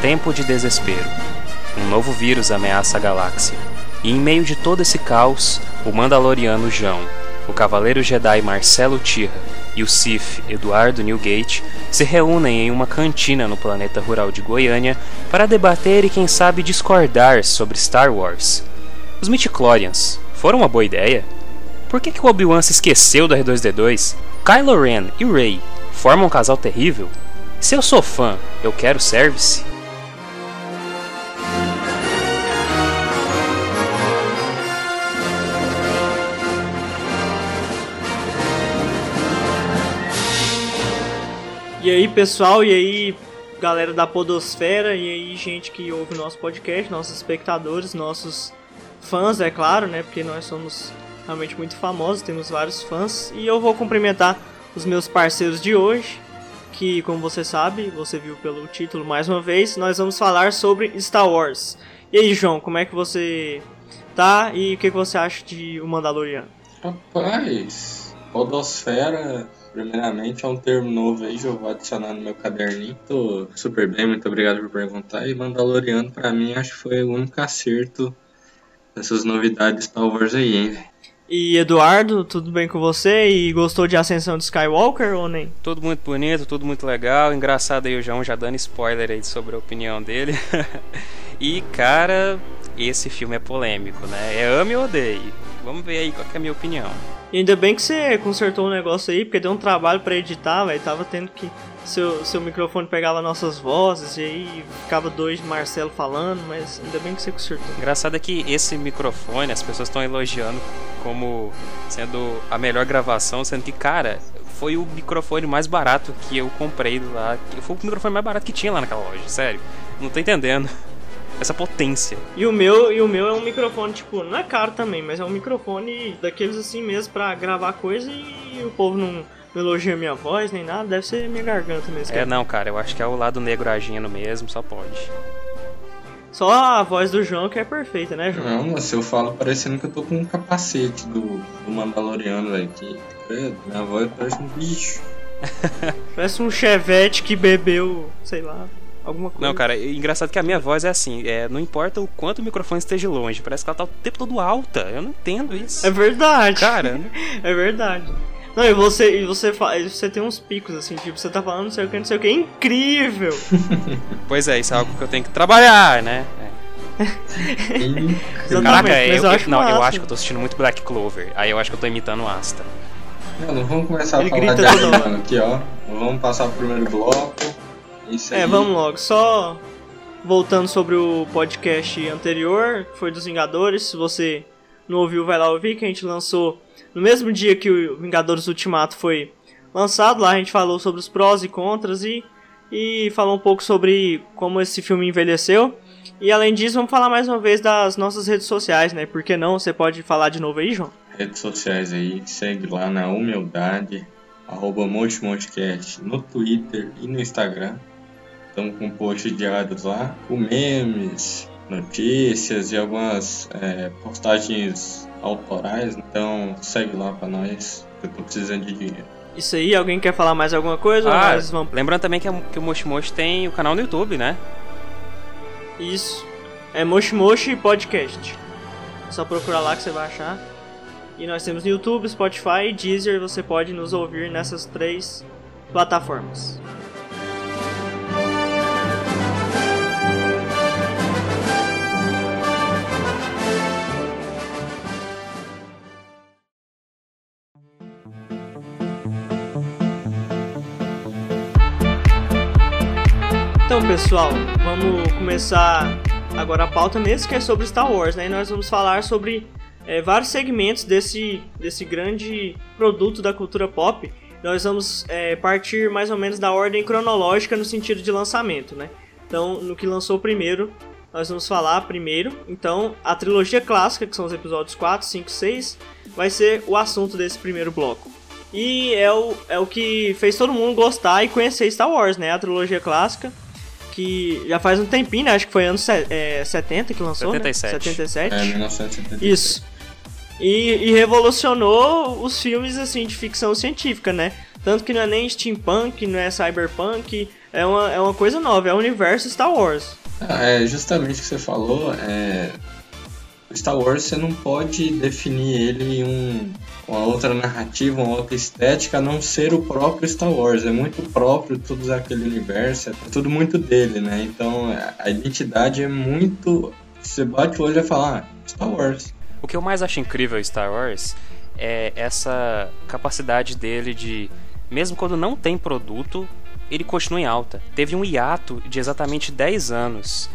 Tempo de desespero. Um novo vírus ameaça a galáxia. E em meio de todo esse caos, o Mandaloriano Jão, o Cavaleiro Jedi Marcelo Tirra e o Sith Eduardo Newgate se reúnem em uma cantina no planeta rural de Goiânia para debater e quem sabe discordar sobre Star Wars. Os midichlorians foram uma boa ideia? Por que, que o Obi-Wan se esqueceu do R2-D2? Kylo Ren e Rey formam um casal terrível? Se eu sou fã, eu quero service? E aí, pessoal, e aí, galera da Podosfera, e aí, gente que ouve o nosso podcast, nossos espectadores, nossos fãs, é claro, né? Porque nós somos realmente muito famosos, temos vários fãs. E eu vou cumprimentar os meus parceiros de hoje, que, como você sabe, você viu pelo título mais uma vez, nós vamos falar sobre Star Wars. E aí, João, como é que você tá e o que, que você acha de O Mandaloriano? Rapaz, Podosfera Primeiramente, é um termo novo aí, eu vou adicionar no meu caderninho. Tô super bem, muito obrigado por perguntar. E Mandaloriano, pra mim, acho que foi o único acerto dessas novidades Star Wars aí, hein, E Eduardo, tudo bem com você? E gostou de Ascensão de Skywalker ou nem? Tudo muito bonito, tudo muito legal. Engraçado aí o João já dando spoiler aí sobre a opinião dele. e cara, esse filme é polêmico, né? É ame ou odeie. Vamos ver aí qual é a minha opinião. E ainda bem que você consertou o negócio aí, porque deu um trabalho para editar, velho. Tava tendo que. Seu, seu microfone pegava nossas vozes e aí ficava dois Marcelo falando, mas ainda bem que você consertou. Engraçado é que esse microfone as pessoas estão elogiando como sendo a melhor gravação, sendo que, cara, foi o microfone mais barato que eu comprei lá. Foi o microfone mais barato que tinha lá naquela loja, sério. Não tô entendendo essa potência. E o meu, e o meu é um microfone, tipo, não é caro também, mas é um microfone daqueles assim mesmo para gravar coisa e o povo não, não elogia minha voz nem nada, deve ser minha garganta mesmo. É, não, cara, eu acho que é o lado negro agindo mesmo, só pode. Só a voz do João que é perfeita, né, João? Não, mas eu falo parecendo que eu tô com um capacete do, do Mandaloriano, velho. Que, minha voz parece um bicho. parece um chevette que bebeu, sei lá alguma coisa. Não, cara, é engraçado que a minha voz é assim, é, não importa o quanto o microfone esteja longe, parece que ela tá o tempo todo alta. Eu não entendo isso. É verdade. Cara, é verdade. Não, e você, e você, você tem uns picos assim, tipo, você tá falando não sei o que, não sei o que, é incrível! pois é, isso é algo que eu tenho que trabalhar, né? É. Caraca, eu, eu, acho não, massa. eu acho que eu tô assistindo muito Black Clover. Aí eu acho que eu tô imitando o Asta. Não, não vamos começar Ele a falar de aqui, ó. Vamos passar o primeiro bloco. Isso é, vamos logo. Só voltando sobre o podcast anterior, que foi dos Vingadores. Se você não ouviu, vai lá ouvir, que a gente lançou no mesmo dia que o Vingadores Ultimato foi lançado. Lá a gente falou sobre os prós e contras e, e falou um pouco sobre como esse filme envelheceu. E além disso, vamos falar mais uma vez das nossas redes sociais, né? Por que não? Você pode falar de novo aí, João? Redes sociais aí, segue lá na Humildade, arroba no Twitter e no Instagram. Estamos com posts diários lá, com memes, notícias e algumas é, postagens autorais. Então segue lá para nós, que eu tô precisando de dinheiro. Isso aí, alguém quer falar mais alguma coisa? Ah, vamos... Lembrando também que, que o Moshi Moshi tem o canal no YouTube, né? Isso. É Moshi Moshi Podcast. É só procurar lá que você vai achar. E nós temos no YouTube, Spotify e Deezer. Você pode nos ouvir nessas três plataformas. Pessoal, vamos começar agora a pauta nesse que é sobre Star Wars, né? E nós vamos falar sobre é, vários segmentos desse, desse grande produto da cultura pop. Nós vamos é, partir mais ou menos da ordem cronológica no sentido de lançamento, né? Então, no que lançou primeiro, nós vamos falar primeiro. Então, a trilogia clássica, que são os episódios 4, 5, 6, vai ser o assunto desse primeiro bloco. E é o, é o que fez todo mundo gostar e conhecer Star Wars, né? A trilogia clássica que já faz um tempinho, né? Acho que foi anos é, 70 que lançou, 77. né? 77. É, 1977. Isso. E, e, revolucionou os filmes, assim, de ficção científica, né? Tanto que não é nem steampunk, não é cyberpunk, é uma, é uma coisa nova, é o universo Star Wars. É justamente o que você falou, é... Star Wars você não pode definir ele em um, uma outra narrativa, uma outra estética, a não ser o próprio Star Wars. É muito próprio todo aquele universo, é tudo muito dele, né? Então a identidade é muito. Você bate o olho e fala, ah, Star Wars. O que eu mais acho incrível em Star Wars é essa capacidade dele de, mesmo quando não tem produto, ele continua em alta. Teve um hiato de exatamente 10 anos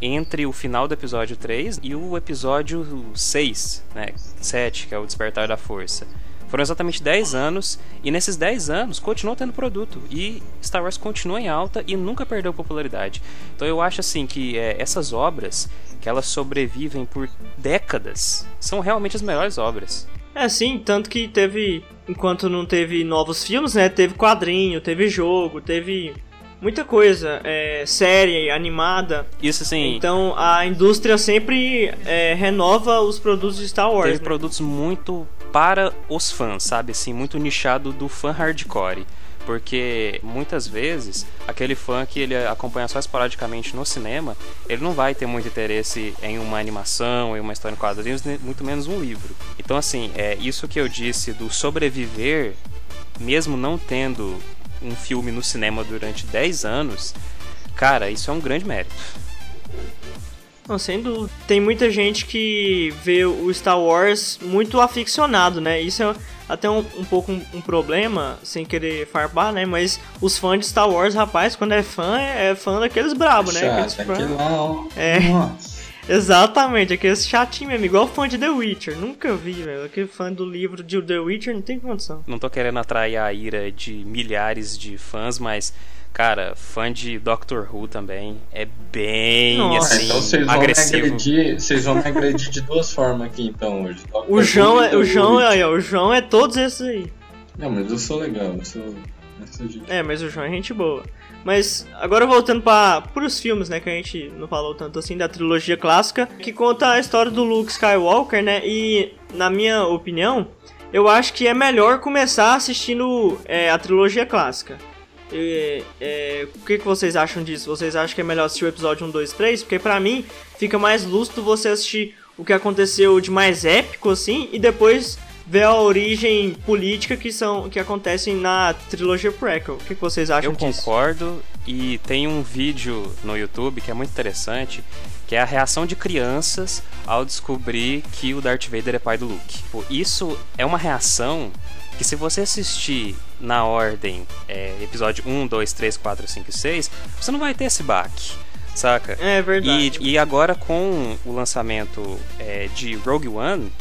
entre o final do episódio 3 e o episódio 6, né, 7, que é o Despertar da Força. Foram exatamente 10 anos, e nesses 10 anos continuou tendo produto. E Star Wars continua em alta e nunca perdeu popularidade. Então eu acho assim que é, essas obras, que elas sobrevivem por décadas, são realmente as melhores obras. É, sim, tanto que teve, enquanto não teve novos filmes, né, teve quadrinho, teve jogo, teve muita coisa, é, série, animada. Isso sim. Então a indústria sempre é, renova os produtos de Star Wars. Teve né? produtos muito para os fãs, sabe? Assim, muito nichado do fã hardcore. Porque muitas vezes aquele fã que ele acompanha só esporadicamente no cinema, ele não vai ter muito interesse em uma animação, em uma história em quadrinhos, muito menos um livro. Então, assim, é isso que eu disse do sobreviver, mesmo não tendo um filme no cinema durante 10 anos, cara, isso é um grande mérito. Não, sem dúvida. Tem muita gente que vê o Star Wars muito aficionado, né? Isso é até um, um pouco um, um, problema, sem querer farpar, né? Mas os fãs de Star Wars, rapaz, quando é fã, é, é fã daqueles brabo, né? Aqueles fã... lá, ó. É. Nossa. Exatamente, aqueles chatinho mesmo, igual fã de The Witcher. Nunca vi, velho. Aquele fã do livro de The Witcher não tem condição. Não tô querendo atrair a ira de milhares de fãs, mas Cara, fã de Doctor Who também é bem Nossa, assim, então vocês vão agressivo. Me agredir, vocês vão me agredir de duas formas aqui então hoje. Doctor o João é, o João é, o João é todos esses aí. Não, mas eu sou legal, eu sou, eu sou É, mas o João é gente boa. Mas agora voltando para os filmes, né, que a gente não falou tanto assim da trilogia clássica, que conta a história do Luke Skywalker, né? E na minha opinião, eu acho que é melhor começar assistindo é, a trilogia clássica. E, é, o que, que vocês acham disso? Vocês acham que é melhor assistir o episódio 1, 2, 3? Porque pra mim fica mais lúcido você assistir o que aconteceu de mais épico, assim, e depois ver a origem política que são que acontecem na trilogia prequel. O que, vocês acham Eu disso? Eu concordo e tem um vídeo no YouTube que é muito interessante, que é a reação de crianças ao descobrir que o Darth Vader é pai do Luke. Isso é uma reação que se você assistir na ordem é, episódio 1, 2, 3, 4, 5 e 6, você não vai ter esse baque. Saca? É verdade. E, e agora com o lançamento é, de Rogue One,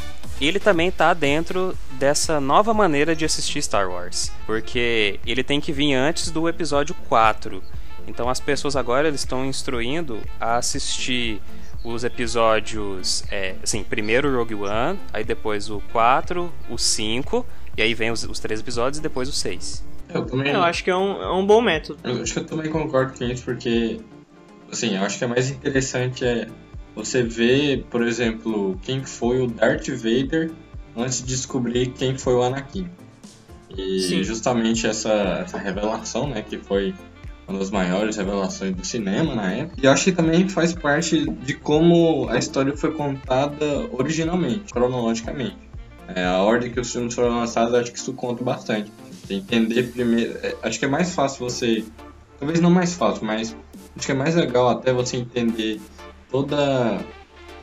ele também tá dentro dessa nova maneira de assistir Star Wars. Porque ele tem que vir antes do episódio 4. Então as pessoas agora eles estão instruindo a assistir os episódios, é, assim, primeiro o Rogue One, aí depois o 4, o 5 e aí vem os, os três episódios e depois os seis. Eu também. Eu acho que é um, é um bom método. Eu acho que eu também concordo com isso, porque. Assim, eu acho que é mais interessante é você ver, por exemplo, quem foi o Darth Vader antes de descobrir quem foi o Anakin. E Sim. justamente essa, essa revelação, né, que foi uma das maiores revelações do cinema na época. E eu acho que também faz parte de como a história foi contada originalmente, cronologicamente. É, a ordem que os filmes foram lançados, acho que isso conta bastante. Entender primeiro. É, acho que é mais fácil você. Talvez não mais fácil, mas acho que é mais legal até você entender toda.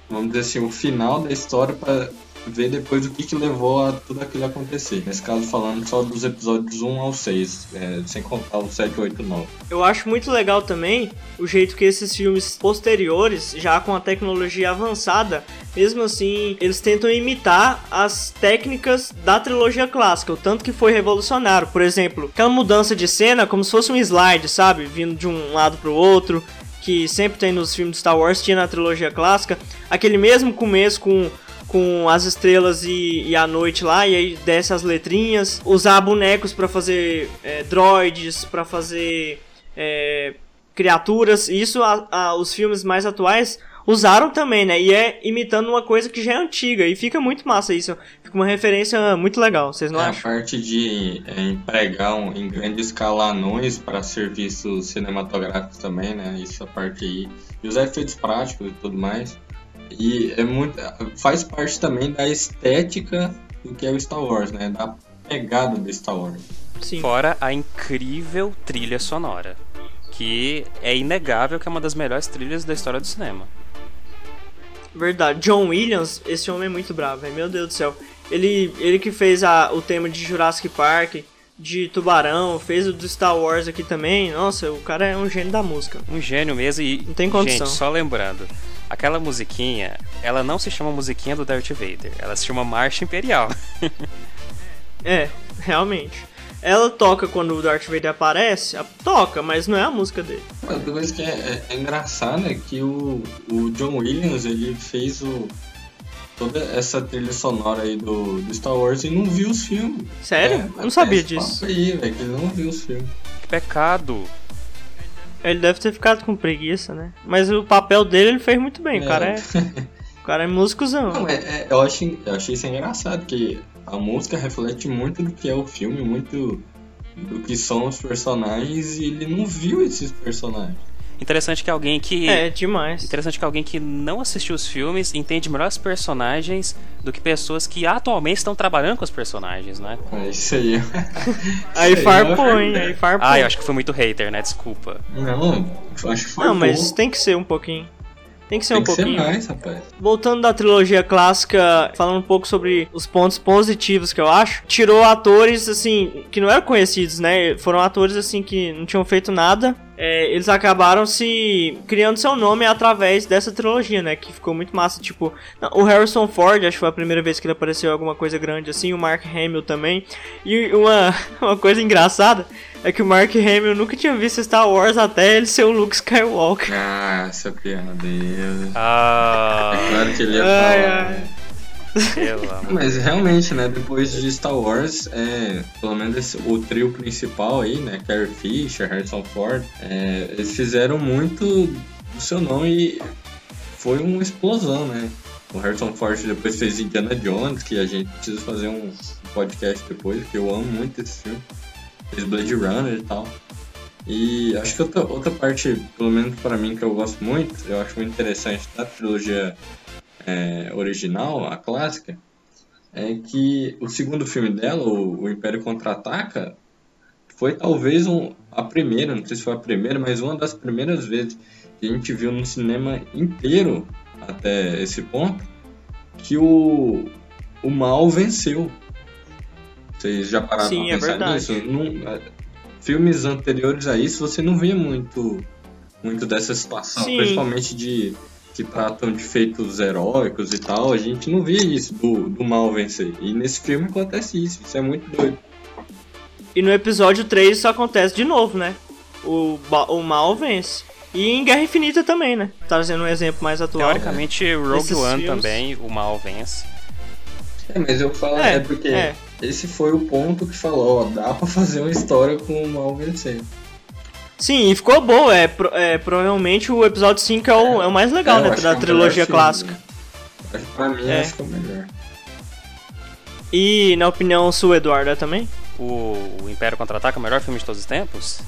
Vamos dizer assim, o final da história para ver depois o que, que levou a tudo aquilo acontecer. Nesse caso, falando só dos episódios 1 ao 6, é, sem contar o 7, 8 9. Eu acho muito legal também o jeito que esses filmes posteriores, já com a tecnologia avançada, mesmo assim, eles tentam imitar as técnicas da trilogia clássica, o tanto que foi revolucionário. Por exemplo, aquela mudança de cena como se fosse um slide, sabe? Vindo de um lado para o outro que sempre tem nos filmes Star Wars, tinha na trilogia clássica, aquele mesmo começo com com as estrelas e, e, a noite lá, e aí desce as letrinhas, usar bonecos para fazer é, droids, para fazer é, criaturas. Isso a, a, os filmes mais atuais usaram também, né? E é imitando uma coisa que já é antiga. E fica muito massa isso. Fica uma referência muito legal, vocês não é, acham? A parte de é, empregar um, em grande escala anões para serviços cinematográficos também, né? Isso a parte aí. E os efeitos práticos e tudo mais. E é muito. Faz parte também da estética do que é o Star Wars, né? Da pegada do Star Wars. Sim. Fora a incrível trilha sonora. Que é inegável que é uma das melhores trilhas da história do cinema. Verdade. John Williams, esse homem é muito bravo, véio. meu Deus do céu. Ele, ele que fez a, o tema de Jurassic Park, de Tubarão, fez o do Star Wars aqui também. Nossa, o cara é um gênio da música. Um gênio mesmo e. Não tem condição. Gente, só lembrando, aquela musiquinha, ela não se chama musiquinha do Darth Vader, ela se chama Marcha Imperial. é, realmente. Ela toca quando o Darth Vader aparece, toca, mas não é a música dele. Uma coisa que é, é, é engraçada é que o, o John Williams ele fez o, toda essa trilha sonora aí do, do Star Wars e não viu os filmes. Sério? É, eu não sabia disso. Aí, véio, que ele não viu os filmes. Que pecado. Ele deve ter ficado com preguiça, né? Mas o papel dele ele fez muito bem. É. O cara é. o cara é músicozão. Não, é, é, eu, achei, eu achei isso engraçado, que a música reflete muito do que é o filme, muito do que são os personagens e ele não viu esses personagens. Interessante que alguém que. É, demais. Interessante que alguém que não assistiu os filmes entende melhor os personagens do que pessoas que atualmente estão trabalhando com os personagens, né? É isso aí. aí farpou, hein? Aí farpou. Ah, eu acho que foi muito hater, né? Desculpa. Não, acho que foi. Não, mas tem que ser um pouquinho. Tem que ser Tem um que pouquinho. Ser mais, rapaz. Voltando da trilogia clássica, falando um pouco sobre os pontos positivos que eu acho, tirou atores assim que não eram conhecidos, né? Foram atores assim que não tinham feito nada. É, eles acabaram se criando seu nome através dessa trilogia, né? Que ficou muito massa. Tipo, o Harrison Ford, acho que foi a primeira vez que ele apareceu em alguma coisa grande assim. O Mark Hamill também. E uma, uma coisa engraçada é que o Mark Hamill nunca tinha visto Star Wars até ele ser o Luke Skywalker. Ah, essa piada dele. Ah. É claro que ele ia Ai, falar. ai. Mas realmente, né, depois de Star Wars, é, pelo menos esse- o trio principal aí, né, Carrie Fisher, Harrison Ford, é, eles fizeram muito do seu nome e foi uma explosão, né? O Harrison Ford depois fez Indiana Jones, que a gente precisa fazer um podcast depois, porque eu amo muito esse filme. Fez Blade Runner e tal. E acho que outra, outra parte, pelo menos para mim, que eu gosto muito, eu acho muito interessante da trilogia é, original, a clássica, é que o segundo filme dela, o, o Império Contra-Ataca, foi talvez um, a primeira, não sei se foi a primeira, mas uma das primeiras vezes que a gente viu no cinema inteiro, até esse ponto, que o, o mal venceu. Vocês já pararam Sim, pra é pensar verdade. nisso? Não- é, filmes anteriores a isso, você não via muito, muito dessa situação, Sim. principalmente de que tratam de feitos heróicos e tal, a gente não via isso do, do mal vencer. E nesse filme acontece isso, isso é muito doido. E no episódio 3 isso acontece de novo, né? O, o mal vence. E em Guerra Infinita também, né? Trazendo um exemplo mais atual. Teoricamente, Rogue Esses One filmes- também, o mal vence. É, mas eu falo, É, é, porque é. esse foi o ponto que falou, ó, dá pra fazer uma história com o mal vencendo. Sim, e ficou boa. É, pro- é, provavelmente o episódio 5 é o, é o mais legal, É, né? Da é trilogia clássica. Acho que Pra mim, É. acho que é o melhor. E na opinião sua, Eduardo, é também? O, o Império Contra-Ataca é o melhor filme de todos os tempos?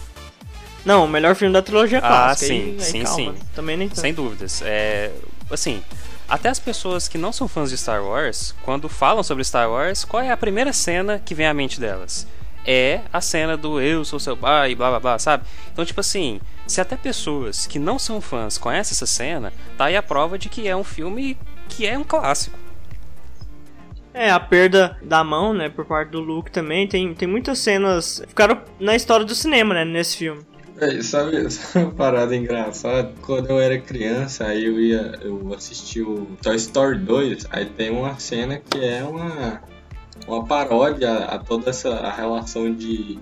Não, o melhor filme da trilogia Ah, clássica. sim, aí, aí sim, calma, sim. Também nem tanto. Sem dúvidas. É, assim, até as pessoas que não são fãs de Star Wars, quando falam sobre Star Wars, qual é a primeira cena que vem à mente delas? É a cena do eu sou seu pai, blá blá blá, sabe? Então, tipo assim, se até pessoas que não são fãs conhecem essa cena, tá aí a prova de que é um filme que é um clássico. É, a perda da mão, né, por parte do Luke também. Tem, tem muitas cenas. Ficaram na história do cinema, né, nesse filme. É, sabe, sabe uma parada engraçada? Quando eu era criança, aí eu ia. Eu assisti o Toy Story 2, aí tem uma cena que é uma. Uma paródia a toda essa a relação de.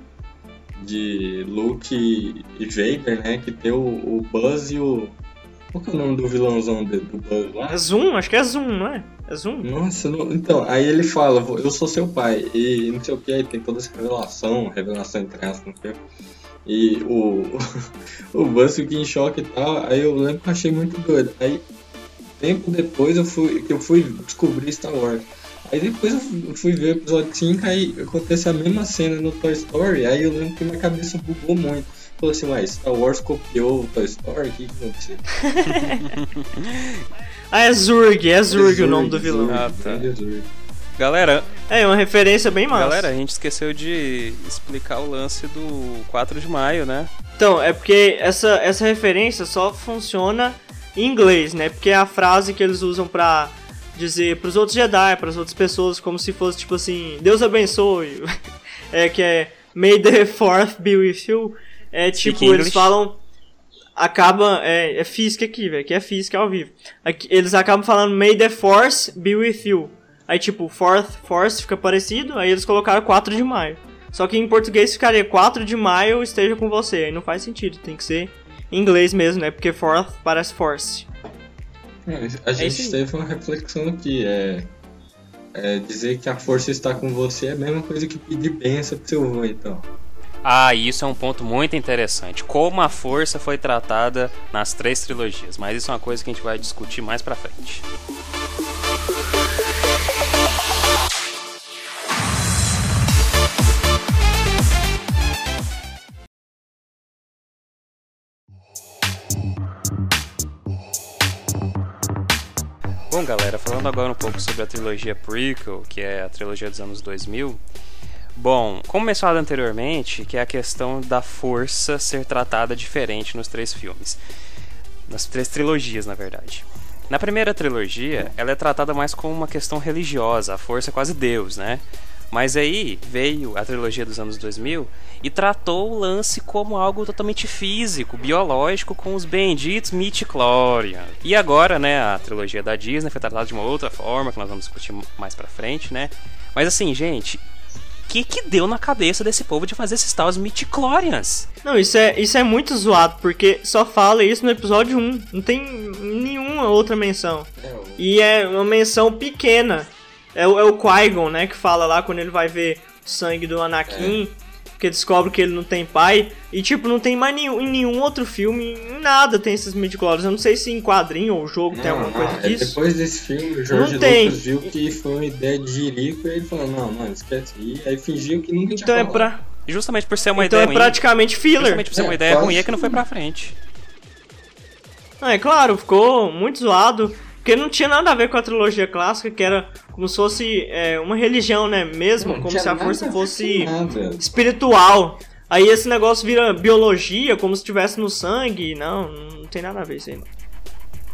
De Luke e Vader, né? Que tem o, o Buzz e o. Qual que é o nome do vilãozão do, do Buzz lá? É Zoom? Acho que é Zoom, não é? É Zoom? Nossa, não- então, aí ele fala, "Vou- eu sou seu pai, e não sei o que, aí tem toda essa revelação, revelação entre aspas, não sei. E o, o Buzz fica em choque e tal, aí eu lembro que eu achei muito doido. Aí tempo depois eu fui, que eu fui descobrir Star Wars. Aí depois eu fui ver o episódio 5, aí acontece a mesma cena no Toy Story, aí eu lembro que minha cabeça bugou muito. Falou assim, mas Star Wars copiou o Toy Story? O que, que aconteceu? ah, é Zurg, é Zurg, o nome do vilão. Ah, tá. Galera. É, uma referência bem massa. Galera, a gente esqueceu de explicar o lance do 4 de maio, né? Então, é porque essa, essa referência só funciona em inglês, né? Porque é a frase que eles usam pra dizer pros outros Jedi, pras outras pessoas, como se fosse tipo assim, Deus abençoe. é que é May the Fourth be with you. É tipo, eles falam. Acaba. É, é física aqui, velho. Que é física ao vivo. Aqui, eles acabam falando May the Force be with you. Aí tipo, Fourth Force fica parecido, aí eles colocaram 4 de maio. Só que em português ficaria 4 de maio esteja com você. Aí não faz sentido, tem que ser em inglês mesmo, né? Porque Fourth parece Force. É, a é gente teve uma reflexão aqui, é, é, dizer que a força está com você é a mesma coisa que pedir benção pro seu avô, então. Ah, isso é um ponto muito interessante. Como a força foi tratada nas três trilogias, mas isso é uma coisa que a gente vai discutir mais pra frente. Bom, galera, falando agora um pouco sobre a trilogia prequel, que é a trilogia dos anos 2000. Bom, como mencionado anteriormente, que é a questão da força ser tratada diferente nos três filmes. Nas três trilogias, na verdade. Na primeira trilogia, ela é tratada mais como uma questão religiosa, a força é quase Deus, né? Mas aí veio a trilogia dos anos 2000 e tratou o lance como algo totalmente físico, biológico, com os benditos Midichlorians. E agora, né, a trilogia da Disney foi tratada de uma outra forma, que nós vamos discutir mais pra frente, né? Mas assim, gente, o que que deu na cabeça desse povo de fazer esses tais Midichlorians? Não, isso é, isso é muito zoado, porque só fala isso no episódio 1, não tem nenhuma outra menção. É, e é uma menção pequena. É, o, é o Qui-Gon, né, que fala lá quando ele vai ver o sangue do Anakin, é. que descobre que ele não tem pai. E, tipo, não tem mais nenhum, em nenhum outro filme, em nada tem esses midi Eu não sei se em quadrinho ou jogo não, tem alguma coisa é disso. Depois desse filme, o George Lucas viu que foi uma ideia de Jerico e ele falou, não, mano, esquece. E aí fingiu que nunca então tinha é pra... Justamente por ser uma então ideia é ruim. praticamente filler. Justamente por ser uma é, ideia ruim é que não foi pra frente. Ah, é claro, ficou muito zoado. Porque não tinha nada a ver com a trilogia clássica, que era como se fosse é, uma religião, né? Mesmo, não, como se a força fosse espiritual. Aí esse negócio vira biologia, como se estivesse no sangue. Não, não tem nada a ver isso aí, não.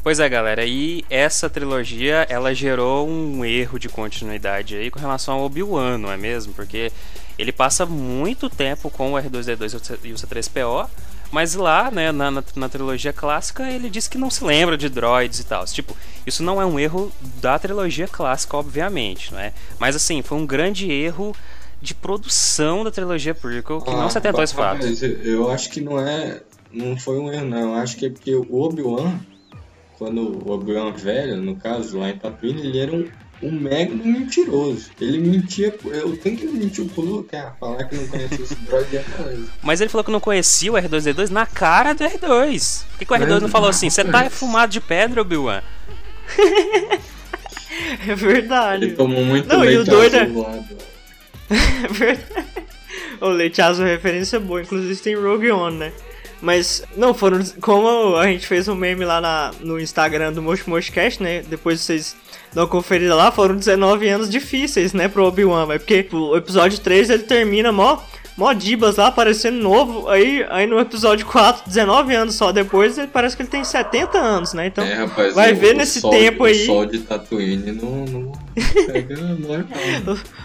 Pois é, galera, e essa trilogia, ela gerou um erro de continuidade aí com relação ao Obi-Wan, não é mesmo? Porque ele passa muito tempo com o R2D2 e o C3PO, mas lá, né, na, na, na, trilogia clássica, ele diz que não se lembra de droids e tal. Tipo, isso não é um erro da trilogia clássica, obviamente, não é? Mas assim, foi um grande erro de produção da trilogia prequel que ah, não se atentou a esse fato. Eu acho que não é. Não foi um erro, não. Eu acho que é porque o Obi-Wan, quando o Obi-Wan velho, no caso, lá em Tatooine, ele era um um mega mentiroso. Ele mentia. Eu tenho que mentir pro Luke, ah, falar que não conhecia esse droid é Mas ele falou que não conhecia o R2D2 na cara do R2. Por que, que o R2 não falou assim? Você tá fumado de pedra, Obi-Wan? é verdade. Ele tomou muito não, leite e o doido é... é verdade. O leite azul é referência boa, inclusive tem Rogue One, né? Mas, não, foram. Como a gente fez um meme lá na, no Instagram do Mosh Moshcast, né? Depois vocês dão uma conferida lá, foram 19 anos difíceis, né, pro Obi-Wan, Porque o episódio 3 ele termina mó mó Dibas lá aparecendo novo. Aí, aí no episódio 4, 19 anos só depois, ele parece que ele tem 70 anos, né? Então, é, rapaz, vai o, ver o nesse tempo de, aí. O sol de Tatooine não, não pega normal.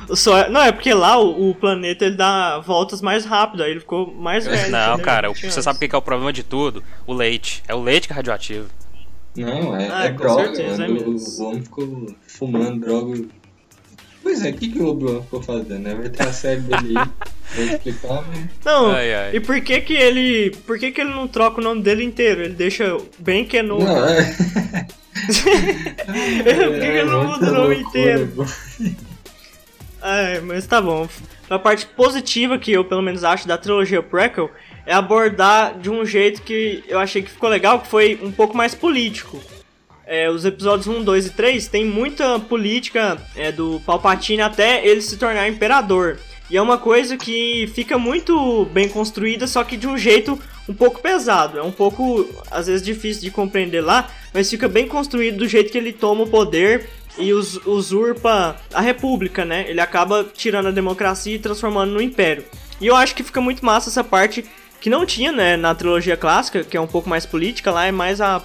o, o sol, é, não, é porque lá o, o, planeta ele dá voltas mais rápido, aí ele ficou mais velho. Não, entendeu? cara, você sabe o que é o problema de tudo? O leite. É o leite que é radioativo. Não, é, ah, é droga. Certeza, é o, o homem ficou fumando droga Pois é, o que, que o Obi-Wan ficou fazendo, né? Vai ter a série dele aí. Vou explicar, né? Não, ai, ai. e por que que ele. Por que que ele não troca o nome dele inteiro? Ele deixa bem Kenobi. Não, é. por que, que ele não muda o nome inteiro? É, mas tá bom. A parte positiva que eu pelo menos acho da trilogia prequel é abordar de um jeito que eu achei que ficou legal, que foi um pouco mais político. É, os episódios 1, 2 e 3 tem muita política é, do Palpatine até ele se tornar imperador. E é uma coisa que fica muito bem construída, só que de um jeito um pouco pesado. É um pouco, às vezes, difícil de compreender lá, mas fica bem construído do jeito que ele toma o poder e us usurpa a república, né? Ele acaba tirando a democracia e transformando no império. E eu acho que fica muito massa essa parte que não tinha, né, na trilogia clássica, que é um pouco mais política, lá é mais a,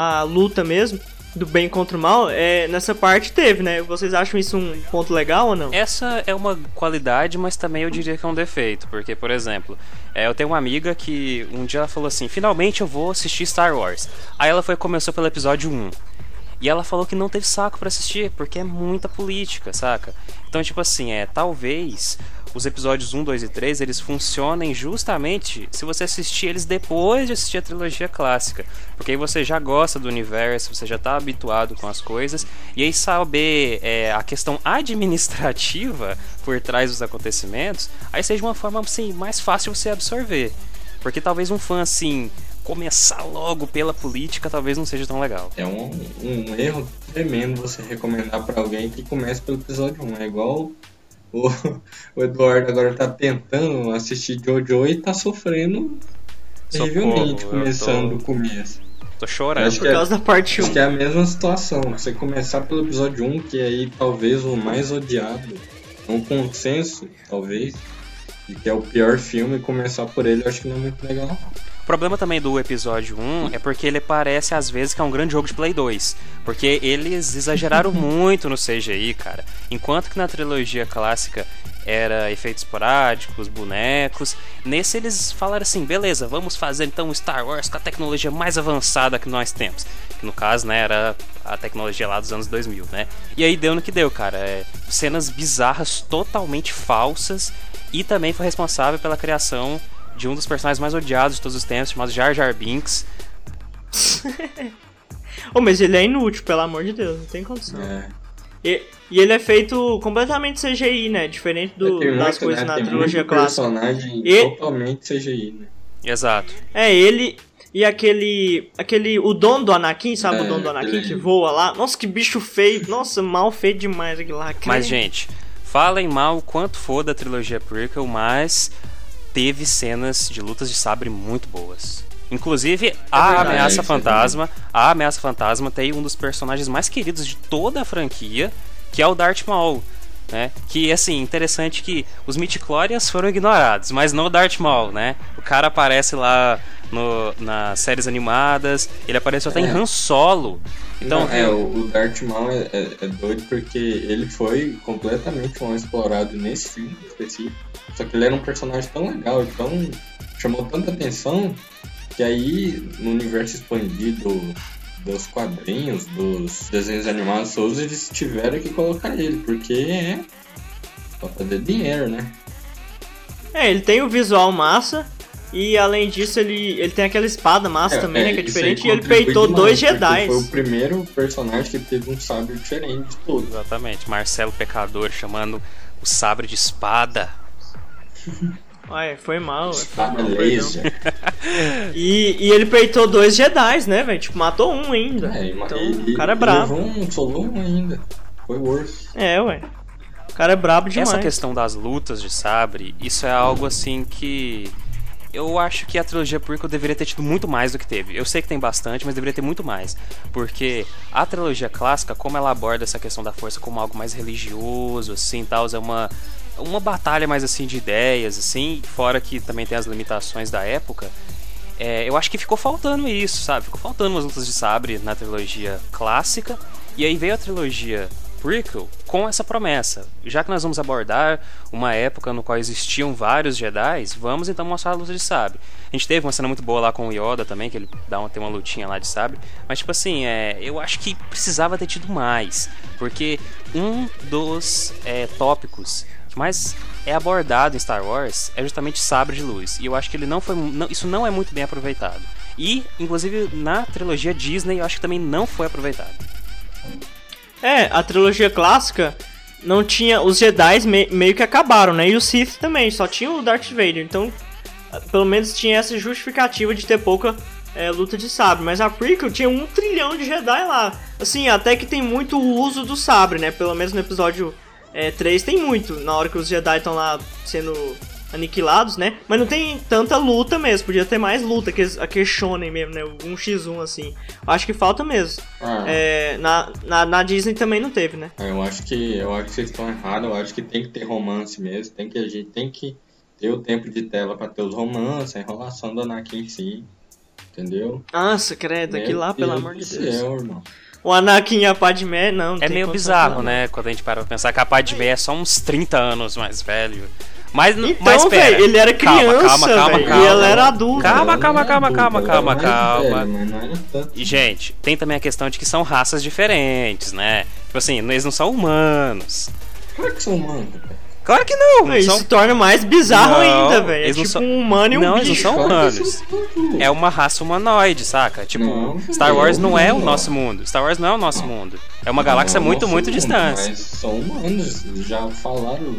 a luta mesmo do bem contra o mal, é, nessa parte teve, né? Vocês acham isso um ponto legal ou não? Essa é uma qualidade, mas também eu diria que é um defeito, porque, por exemplo, é, eu tenho uma amiga que um dia ela falou assim: finalmente eu vou assistir Star Wars. Aí ela foi começou pelo episódio 1. E ela falou que não teve saco para assistir, porque é muita política, saca? Então, tipo assim, é, talvez os episódios 1, 2 e 3, eles funcionem justamente se você assistir eles depois de assistir a trilogia clássica. Porque aí você já gosta do universo, você já está habituado com as coisas, e aí saber é, a questão administrativa por trás dos acontecimentos, aí seja uma forma assim, mais fácil você absorver. Porque talvez um fã assim começar logo pela política talvez não seja tão legal. É um, um erro tremendo você recomendar para alguém que comece pelo episódio 1. É igual o, o Eduardo agora tá tentando assistir Jojo e tá sofrendo terrivelmente começando do começo. Tô chorando. Acho Por causa é, da parte 1. Acho que é a mesma situação. Você começar pelo episódio 1, que é aí talvez o mais odiado, um consenso, talvez, de que é o pior filme, e começar por ele eu acho que não é muito legal problema também do episódio 1 é porque ele parece às vezes que é um grande jogo de Play 2. Porque eles exageraram muito no CGI, cara. Enquanto que na trilogia clássica era efeitos esporádicos, bonecos. Nesse eles falaram assim: beleza, vamos fazer então Star Wars com a tecnologia mais avançada que nós temos. Que no caso, né, era a tecnologia lá dos anos 2000, né? E aí deu no que deu, cara. É, cenas bizarras, totalmente falsas. E também foi responsável pela criação de um dos personagens mais odiados de todos os tempos, chamado Jar Jar Binks. oh, mas ele é inútil, pelo amor de Deus, não tem condição. É. E, e, ele é feito completamente CGI, né? Diferente do, das muito, coisas né? na tem trilogia clássica. personagem e... totalmente CGI, né? Exato. É, ele e aquele. aquele O dono do Anakin, sabe é, o dono do Anakin que voa lá? Nossa, que bicho feio. Nossa, mal feio demais aquele lá. Mas, gente, falem mal o quanto for da trilogia prequel, mas teve cenas de lutas de sabre muito boas. Inclusive, a é Ameaça é Fantasma, a Ameaça Fantasma tem um dos personagens mais queridos de toda a franquia, que é o Darth Maul. Né? Que assim, interessante que os Midichlorians foram ignorados, mas não o Darth Maul, né? O cara aparece lá no, nas séries animadas, ele apareceu até em é. Han Solo. Então, não, é, o, Darth Maul é, é, é, doido porque ele foi completamente mal explorado nesse filme específico. Só que ele era um personagem tão legal, tão chamou tanta atenção que aí no universo expandido dos quadrinhos, dos desenhos animados todos, eles tiveram que colocar ele, porque é pra fazer dinheiro, né? É, ele tem o visual massa, e além disso, ele, ele tem aquela espada massa é, também, né? Que é diferente. E ele peitou demais, dois Jedi. Foi o primeiro personagem que teve um sabre diferente de todos. Exatamente. Marcelo Pecador chamando o sabre de espada. Ai, foi mal. Espada laser. e, e ele peitou dois Jedi, né, velho? Tipo, matou um ainda. É, então, e, o cara é brabo. Um, solou um ainda. Foi worse. É, ué. O cara é brabo demais. Essa questão das lutas de sabre, isso é algo assim que eu acho que a trilogia prequel deveria ter tido muito mais do que teve. Eu sei que tem bastante, mas deveria ter muito mais. Porque a trilogia clássica, como ela aborda essa questão da força como algo mais religioso, assim, tal, é uma, uma batalha mais assim de ideias, assim, fora que também tem as limitações da época. É, eu acho que ficou faltando isso, sabe? Ficou faltando umas lutas de sabre na trilogia clássica. E aí veio a trilogia prequel com essa promessa. Já que nós vamos abordar uma época no qual existiam vários Jedi, vamos então mostrar a luta de sabre. A gente teve uma cena muito boa lá com o Yoda também, que ele dá uma, tem uma lutinha lá de sabre. Mas, tipo assim, é, eu acho que precisava ter tido mais. Porque um dos é, tópicos que mais é abordado em Star Wars é justamente sabre de luz. E eu acho que ele não foi. Não, isso não é muito bem aproveitado. E, inclusive, na trilogia Disney, eu acho que também não foi aproveitado. É, a trilogia clássica não tinha. Os Jedi me, meio que acabaram, né? E o Sith também, só tinha o Darth Vader. Então, pelo menos tinha essa justificativa de ter pouca é, luta de sabre, mas a prequel tinha um trilhão de Jedi lá. Assim, até que tem muito uso do sabre, né? Pelo menos no episódio é, 3 tem muito, na hora que os Jedi estão lá sendo aniquilados, né? Mas não tem tanta luta mesmo, podia ter mais luta, aqueles, aqueles shonen mesmo, né? Um x1 assim. Acho que falta mesmo. Ah, É, na, na, na Disney também não teve, né? eu acho que eu acho que vocês estão errados, eu acho que tem que ter romance mesmo, tem que a gente tem que ter o tempo de tela pra ter os romances, a enrolação do Anakin em si. Entendeu? Nossa, credo, aqui lá, pelo Deus amor de Deus. céu, irmão. O Anakin e a Padmé, não. não É tem meio bizarro, não. né? Quando a gente para pra pensar que a Padmé é só uns 30 anos mais velho. Mas, mas Então, pera. velho, ele era Calma, criança, calma, calma, velho, calma. e ela era adulta. Calma, calma, é calma, calma, calma, é calma. mas. E, gente, tem também a questão de que são raças diferentes, né? Tipo assim, eles não são humanos. Claro que são humanos. Claro que não! Não, Isso são... se torna mais bizarro Não, ainda, velho. É eles não tipo são- um humano e um Não, eles não bicho. são Claro que humanos. são humanos. É uma raça humanoide, saca? Tipo, Não, Star Wars é não é o nosso mundo. Star Wars não é o nosso mundo. É uma galáxia Não, muito, muito mundo, distante. Mas são humanos, já falaram.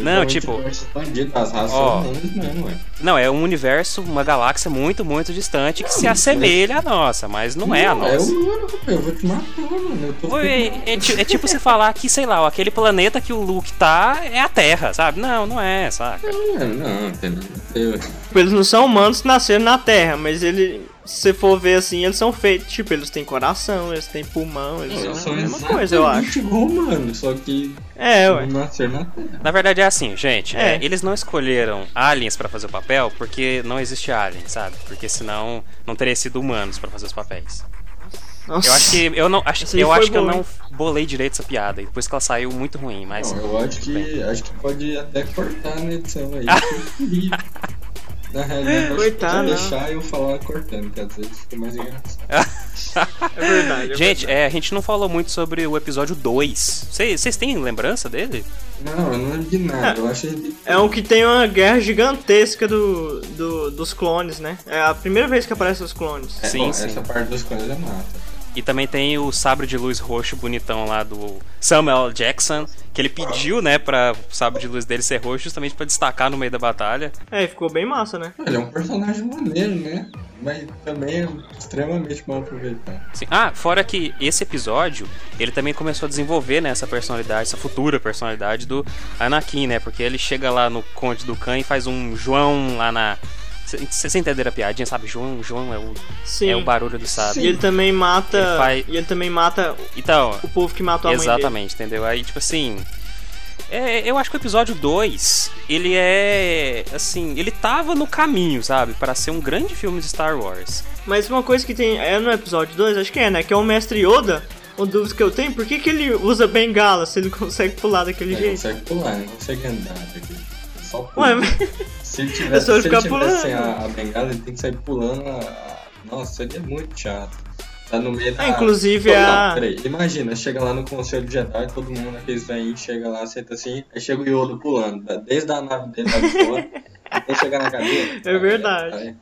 Não, tipo- o universo expandido das raças Ó. são humanos mesmo, ué. Não, é um universo, uma galáxia muito, muito distante que se assemelha à nossa, mas não é a É nossa. humano, rapaz, eu vou te matar, mano. Eu tô Oi, É, ti- é tipo você falar que, sei lá, aquele planeta que o Luke tá é a Terra, sabe? Não, não é, saca? Não, não, a. Tipo, Eles não são humanos que nasceram na Terra, mas ele, se você for ver assim, eles são feitos. Tipo, eles têm coração, eles têm pulmão, eles Eles são a mesma coisa, eu acho. igual humano, só que É, ué. nascer na Terra. Na verdade é assim, gente, É. é, eles não escolheram aliens pra fazer o papel porque não existe alien, sabe? Porque senão não teria sido humanos pra fazer os papéis. Nossa. Eu acho que eu não acho, eu acho que eu não bolei direito essa piada, e depois que ela saiu muito ruim, mas Não, eu acho que, acho que pode até cortar na edição aí. Na realidade, acho não. deixar eu falar cortando, que às vezes fica mais engraçado. É verdade. é Gente, verdade. é, a gente não falou muito sobre o episódio 2. Vocês têm lembrança dele? Não, eu não lembro de nada, eu achei ridículo. É um que tem uma guerra gigantesca do, do- dos clones, né? É a primeira vez que aparecem os clones. É, Sim, bom, sim. Essa parte das coisas é mata. E também tem o sabre de luz roxo bonitão lá do Samuel Jackson, que ele pediu, né, pra o sabre de luz dele ser roxo justamente pra destacar no meio da batalha. É, ficou bem massa, né? Ele é um personagem maneiro, né? Mas também é extremamente mal aproveitado. Ah, fora que esse episódio, ele também começou a desenvolver, né, essa personalidade, essa futura personalidade do Anakin, né? Porque ele chega lá no Conde do Khan e faz um João lá na... Vocês entenderam a piadinha, sabe? João, João é o, Sim. é o barulho do sabre. E ele também mata. Ele faz- E ele também mata Então, o povo que matou a mãe dele. Exatamente, entendeu? Aí, tipo assim. é, eu acho que o episódio 2, ele é. Assim, ele tava no caminho, sabe? Para ser um grande filme de Star Wars. Mas uma coisa que tem. É no episódio 2, acho que é, né? Que é o mestre Yoda. Uma dúvida que eu tenho, por que, que ele usa bengala se ele consegue pular daquele Ele jeito? consegue pular, não consegue andar daqui. Só Ué, pula. mas... Se ele É tivesse, se ele tivesse sem pulando. a, a bengala, ele tem que sair pulando a. Nossa, seria muito chato. Tá no meio da. Ah, inclusive Pô, a- Não, peraí, imagina, chega lá no Conselho de Jedi, todo mundo, aqueles velhinhos, chega lá, senta assim, aí chega o Yoda pulando, da- desde a nave dele lá de fora, até chegar na cadeira. É verdade. Aí-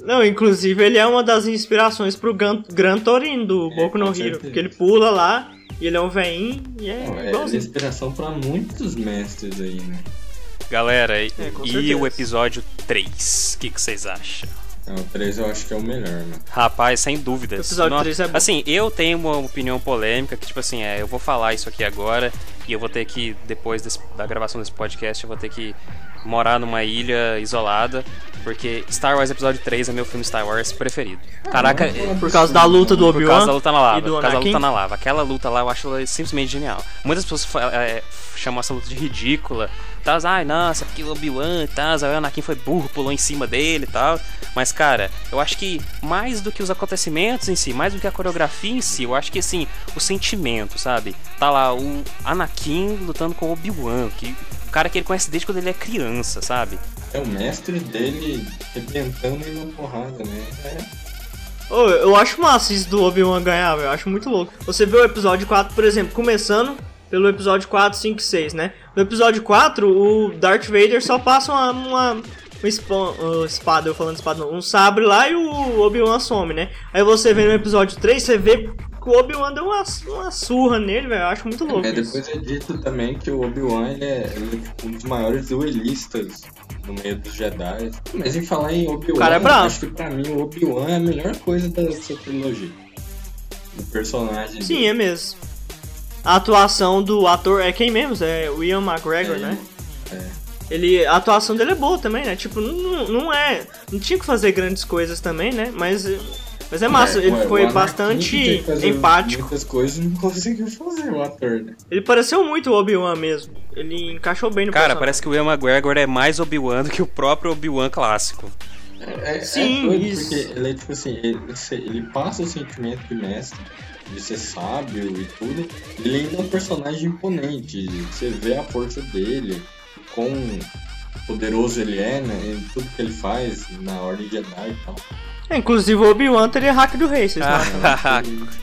Não, inclusive ele é uma das inspirações pro Gran, Gran Torino do É, Boku no Hero. certeza. Porque ele pula lá e ele é um veinho e é Não, é igualzinho. inspiração pra muitos mestres aí, né? Galera, e, É, e o episódio 3? O que que vocês acham? Não, o 3 eu acho que é o melhor, mano. Rapaz, sem dúvidas. O episódio Nó- 3 é bom. Assim, eu tenho uma opinião polêmica que, tipo assim, é, eu vou falar isso aqui agora e eu vou ter que, depois desse- da gravação desse podcast, eu vou ter que morar numa ilha isolada, porque Star Wars Episódio 3 é meu filme Star Wars preferido. Caraca, é- Por causa da luta do por causa Obi-Wan da luta na lava. Por causa da luta na lava. Aquela luta lá eu acho ela simplesmente genial. Muitas pessoas é, chamam essa luta de ridícula. Tal, ai, nossa, porque o Obi-Wan e tal, aí o Anakin foi burro, pulou em cima dele e tal. Mas, cara, eu acho que mais do que os acontecimentos em si, mais do que a coreografia em si, eu acho que assim, o sentimento, sabe? Tá lá o Anakin lutando com o Obi-Wan, que o cara que ele conhece desde quando ele é criança, sabe? É o mestre dele arrebentando ele na porrada, né? É. Ô, eu acho massa isso do Obi-Wan ganhar, velho. Eu acho muito louco. Você vê o episódio 4, por exemplo, começando pelo episódio 4, 5 e 6, né? No episódio 4, o Darth Vader só passa uma, uma, uma espa- espada, eu falando espada não, um sabre lá e o Obi-Wan some, né? Aí você vê no episódio 3, você vê que o Obi-Wan deu uma, uma surra nele, velho. Eu acho muito louco. É, isso. depois é dito também que o Obi-Wan ele é, ele é, tipo, um dos maiores duelistas no meio dos Jedi. Mas em falar em Obi-Wan, é acho que pra mim o Obi-Wan é a melhor coisa dessa trilogia. O personagem Sim, dele. é mesmo. A atuação do ator é quem mesmo? É o Ian McGregor, É, né? é. Ele, a atuação dele é boa também, né? Tipo, não, não é. Não tinha que fazer grandes coisas também, né? Mas, mas é massa. É, ele ué, foi bastante empático. Muitas coisas e não conseguiu fazer o ator, né? Ele pareceu muito o Obi-Wan mesmo. Ele encaixou bem no Cara, personagem. parece que o Ian McGregor é mais Obi-Wan do que o próprio Obi-Wan clássico. É, é- Sim, é doido, isso. porque ele é tipo assim, ele, ele passa o sentimento de mestre, de ser sábio e tudo. Ele ainda é um personagem imponente. Você vê a força dele, quão poderoso ele é, né? Em tudo que ele faz na Ordem Jedi e tal. É, inclusive o Obi-Wan teria hack do rei, vocês Ah. acham?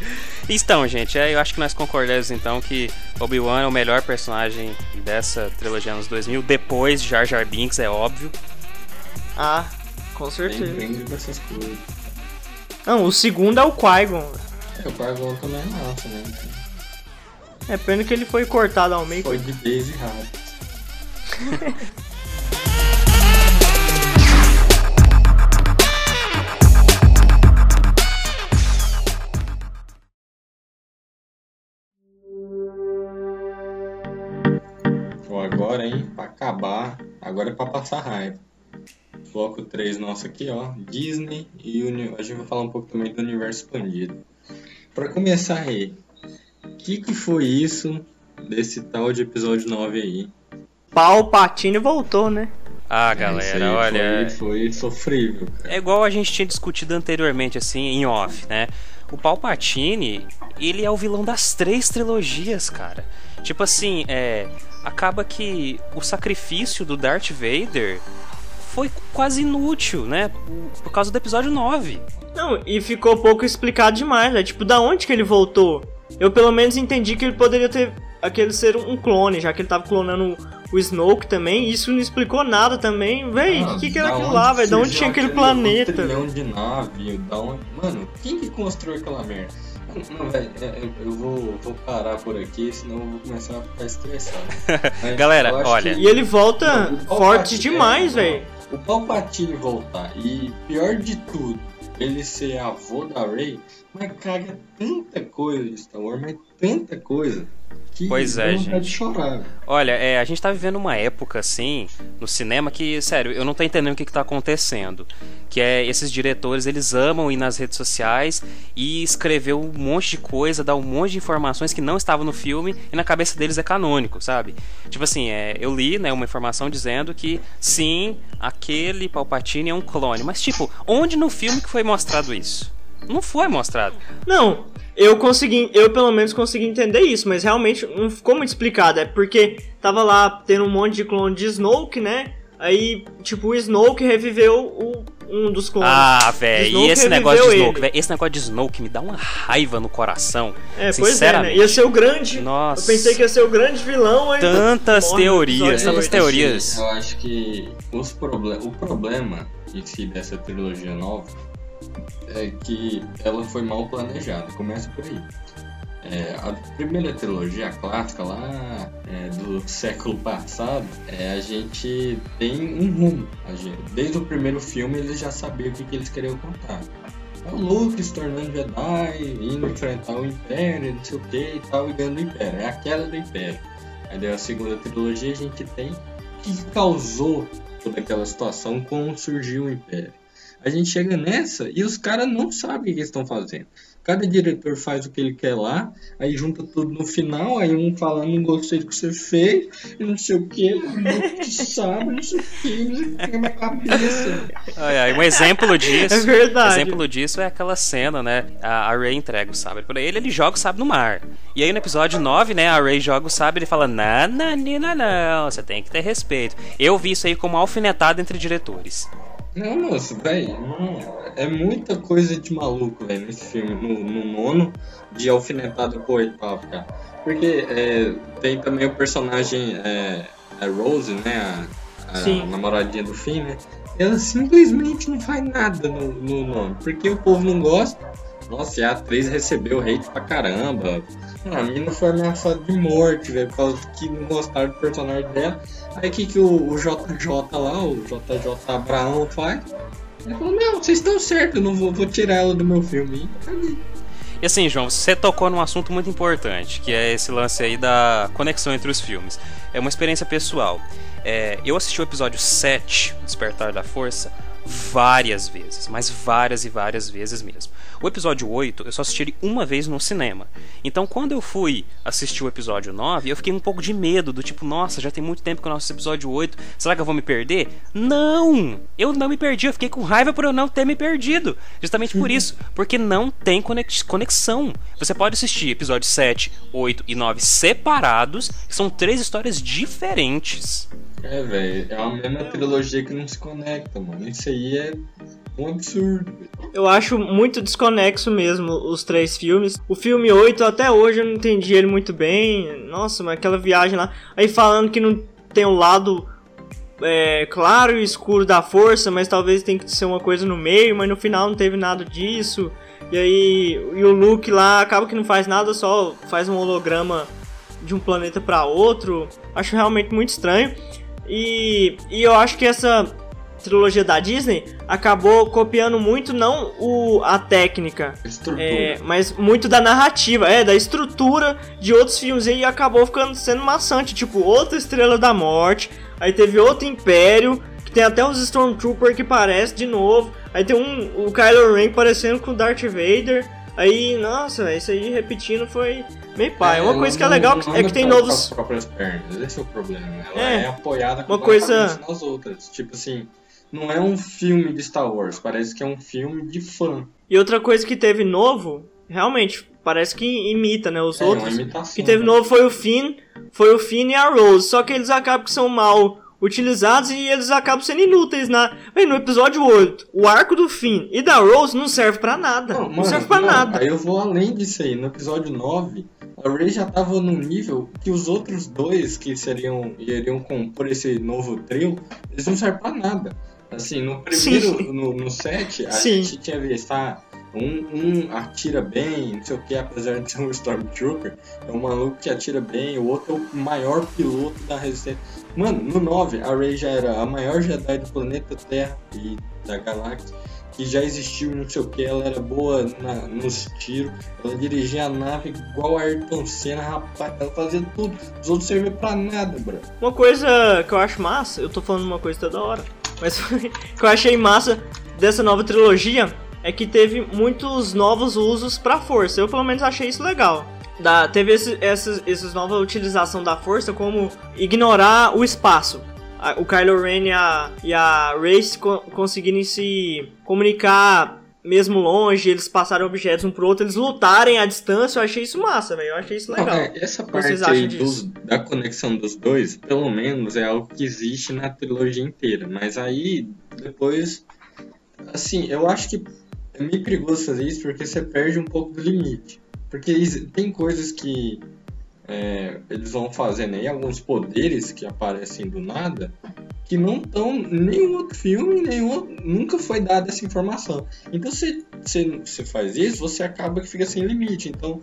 Então, gente, é, eu acho que nós concordamos então que Obi-Wan é o melhor personagem dessa trilogia anos 2000, depois de Jar Jar Binks, é óbvio. Ah, com certeza. lembro dessas coisas. Não, o segundo é o Qui-Gon. É, o Qui-Gon também é massa, né? É pena que ele foi cortado ao meio. Foi de base. Bom, agora, hein, pra acabar, agora é pra passar raiva. Bloco 3 nosso aqui, ó, Disney e uni- a gente vai falar um pouco também do universo expandido. Pra começar aí, o que que foi isso desse tal de episódio 9 aí? Palpatine voltou, né? Ah, galera, aí olha. Foi, foi sofrível, cara. É igual a gente tinha discutido anteriormente, assim, em off, né? O Palpatine, ele é o vilão das três trilogias, cara. Tipo assim, é. Acaba que o sacrifício do Darth Vader foi quase inútil, né? Por- Por causa do episódio 9. Não, e ficou pouco explicado demais, né? Tipo, da onde que ele voltou? Eu pelo menos entendi que ele poderia ter aquele ser um clone, já que ele tava clonando o Snoke também, e isso não explicou nada também. Véi, o Ah, que, que era aquilo lá, velho? Da onde tinha aquele planeta? trilhão de nave, da onde... Mano, quem que construiu aquela merda? Não, velho, é, eu, vou, vou parar por aqui, senão eu vou começar a ficar estressado. Galera, olha. que- E ele volta Não, forte demais, é, velho. O Palpatine voltar e, pior de tudo, ele ser avô da Rey, mas caga tanta coisa de Star Wars, mas tanta coisa. Que Pois é, vontade de gente. chorar. Olha, é, a gente tá vivendo uma época assim no cinema que, sério, eu não tô entendendo o que, que tá acontecendo. Que é esses diretores, eles amam ir nas redes sociais e escrever um monte de coisa, dar um monte de informações que não estavam no filme e na cabeça deles é canônico, sabe? Tipo assim, é, eu li né, uma informação dizendo que sim, aquele Palpatine é um clone. Mas, tipo, onde no filme que foi mostrado isso? Não foi mostrado. Não, eu consegui, eu pelo menos consegui entender isso, mas realmente não ficou muito explicado. É porque tava lá tendo um monte de clone de Snoke, né? Aí, tipo, o Snoke reviveu o, um dos clones. Ah, velho, e esse negócio de Snoke, velho, esse negócio de Snoke me dá uma raiva no coração. é, pois é, né? Ia ser o grande. Nossa. Eu pensei que ia ser o grande vilão ainda. Tantas teorias, tantas teorias. Eu acho que os proble o problema em si dessa trilogia nova é que ela foi mal planejada. Começa por aí. É, a primeira trilogia, clássica lá é, do século passado, é, a gente tem um rumo. Gente- desde o primeiro filme eles já sabiam o que, que eles queriam contar. É o Luke se tornando Jedi, indo enfrentar o Império, não sei o que e tal, e ganhando o Império. É a queda do Império. Aí daí a segunda trilogia a gente tem o que causou toda aquela situação como surgiu o Império. A gente chega nessa e os caras não sabem o que eles estão fazendo. Cada diretor faz o que ele quer lá, aí junta tudo no final, aí um fala, não gostei do que você fez, e não sei o que, não sabe, não sei o que, não sei o que, na minha cabeça. Ai, um exemplo disso. É verdade. Exemplo disso é aquela cena, né? A, a Rey entrega o sabre pra ele, ele joga o sabre no mar. E aí no episódio 9, né, a Rey joga o sabre e ele fala: Não, não, não, não, você tem que ter respeito. Eu vi isso aí como alfinetada entre diretores. Não, moço, velho, é muita coisa de maluco, velho, nesse filme, no, no nono, de alfinetada pro oitavo, cara. Porque é, tem também o personagem, é, a Rose, né, a, a namoradinha do Finn, né, ela simplesmente não faz nada no, no nono, porque o povo não gosta, Nossa, e a atriz recebeu hate pra caramba. A mina foi ameaçada de morte, velho, por causa que não gostaram do personagem dela. Aí o que, que o, o JJ lá, o JJ Abraão faz? Ele falou, não, vocês estão certos, eu não vou, vou tirar ela do meu filme. E assim, João, você tocou num assunto muito importante, que é esse lance aí da conexão entre os filmes. É uma experiência pessoal. É, eu assisti o episódio 7, Despertar da Força, várias vezes, mas várias e várias vezes mesmo. O episódio 8 eu só assisti ele uma vez no cinema. Então quando eu fui assistir o episódio 9, eu fiquei um pouco de medo, do tipo, nossa, já tem muito tempo que eu não assisto episódio 8, será que eu vou me perder? Não! Eu não me perdi, eu fiquei com raiva por eu não ter me perdido. Justamente por isso, porque não tem conexão. Você pode assistir episódios 7, 8 e 9 separados, que são três histórias diferentes. É, velho, é a mesma trilogia que não se conecta, mano. Isso aí é um absurdo. Eu acho muito desconexo mesmo os três filmes. O filme 8, até hoje eu não entendi ele muito bem. Nossa, mas aquela viagem lá. Aí falando que não tem o um lado é, claro e escuro da força, mas talvez tenha que ser uma coisa no meio, mas no final não teve nada disso. E aí, e o Luke lá acaba que não faz nada, só faz um holograma de um planeta para outro. Acho realmente muito estranho. E, e eu acho que essa trilogia da Disney acabou copiando muito não o, a técnica, é, mas muito da narrativa, é, da estrutura de outros filmes. E acabou ficando sendo maçante, tipo, outra Estrela da Morte, aí teve outro Império, que tem até os Stormtrooper que parece de novo, aí tem um, o Kylo Ren parecendo com o Darth Vader. Aí, nossa, isso aí repetindo foi meio pai. É, uma coisa que é legal é que tem novos. As próprias pernas, esse é o problema. Ela é, é apoiada uma coisa nas outras. Tipo assim, não é um filme de Star Wars, parece que é um filme de fã. E outra coisa que teve novo, realmente, parece que imita, né, os é, outros. Uma imitação, que teve né? novo foi o Finn, foi o Finn e a Rose, só que eles acabam que são mal utilizados e eles acabam sendo inúteis na Bem, no episódio 8. O arco do Finn e da Rose não serve para nada. Não, não mano, serve para nada. Aí eu vou além disso aí. No episódio 9, a Rey já tava num nível que os outros dois que seriam iriam compor esse novo trio, eles não servem para nada. Assim, no primeiro, no, no set, a Sim. gente tinha visto, ah, um, um atira bem, não sei o que, apesar de ser um Stormtrooper, é um maluco que atira bem, o outro é o maior piloto da resistência. Mano, no 9, a Rey já era a maior Jedi do planeta Terra e da galáxia, que já existiu não sei o que, ela era boa na, nos tiros, ela dirigia a nave igual a Ayrton Senna, rapaz, ela fazia tudo, os outros serviam pra nada, bro. Uma coisa que eu acho massa, eu tô falando uma coisa toda hora, mas que eu achei massa dessa nova trilogia é que teve muitos novos usos pra força. Eu pelo menos achei isso legal. Da, teve esse, essas nova utilização da força como ignorar o espaço. o Kylo Ren e a, e a Rey co conseguirem se comunicar mesmo longe, eles passarem objetos um pro outro, eles lutarem à distância, eu achei isso massa, velho. Eu achei isso legal. É, essa parte aí dos, da conexão dos dois, pelo menos, é algo que existe na trilogia inteira. Mas aí, depois. Assim, eu acho que é meio perigoso fazer isso porque você perde um pouco do limite. Porque tem coisas que é, eles vão fazendo aí, alguns poderes que aparecem do nada, que não estão nenhum outro filme, nenhum, nunca foi dada essa informação. Então se você faz isso, você acaba que fica sem limite. Então,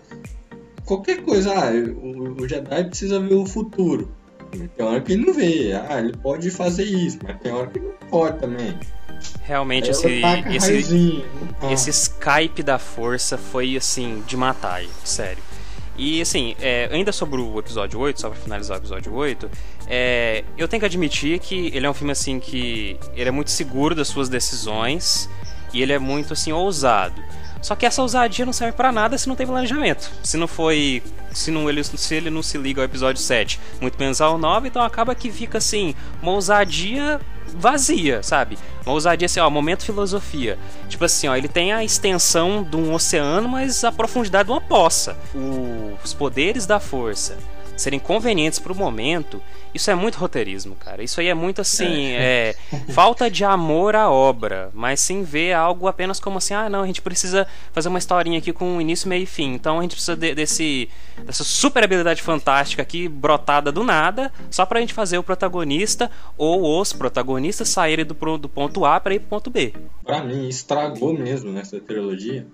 qualquer coisa, ah, o, o Jedi precisa ver o futuro. Tem hora que ele não vê, ah, ele pode fazer isso, mas tem hora que não pode também. Realmente, esse, esse, esse Skype da força foi assim, de matar, sério. E assim, é, ainda sobre o episódio 8, só pra finalizar o episódio 8, é, eu tenho que admitir que ele é um filme assim que ele é muito seguro das suas decisões e ele é muito assim ousado. Só que essa ousadia não serve para nada se não tem planejamento. Se não foi. Se, não, ele, se ele não se liga ao episódio 7, muito menos ao 9, então acaba que fica assim, uma ousadia vazia, sabe? Uma ousadia assim, ó, momento filosofia. Tipo assim, ó, ele tem a extensão de um oceano, mas a profundidade de uma poça. O, os poderes da força serem convenientes para o momento, isso é muito roteirismo, cara. Isso aí é muito assim, é. é. falta de amor à obra, mas sim ver algo apenas como assim, ah, não, a gente precisa fazer uma historinha aqui com início, meio e fim. Então a gente precisa de, desse dessa super habilidade fantástica aqui brotada do nada, só pra gente fazer o protagonista ou os protagonistas saírem do, do ponto A para ir pro ponto B. Pra mim, estragou mesmo nessa trilogia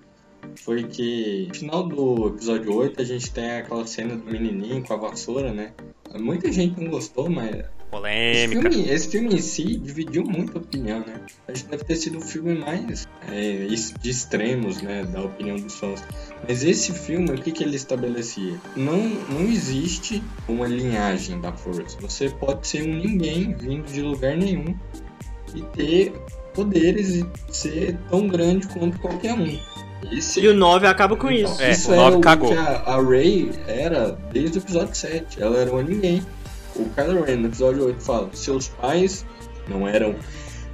foi que no final do episódio 8 a gente tem aquela cena do menininho com a vassoura, né? Muita gente não gostou, mas Polêmica. Esse filme, esse filme, em si dividiu muita opinião, né? Acho que deve ter sido o filme mais é, de extremos, né? Da opinião dos fãs. Mas esse filme, o que, que ele estabelecia? Não, não existe uma linhagem da força. Você pode ser um ninguém vindo de lugar nenhum e ter poderes e ser tão grande quanto qualquer um. Esse... E o 9 acaba com então, isso. É, isso o 9 é cagou. que a, a Ray era desde o episódio 7. Ela era uma ninguém o Kylo Ren no episódio 8 fala: seus pais não eram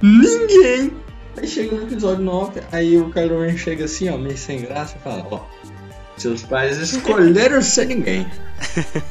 ninguém. Aí chega no episódio 9, aí o Kylo Ren chega assim, ó, meio sem graça e fala: ó, seus pais escolheram ser ninguém.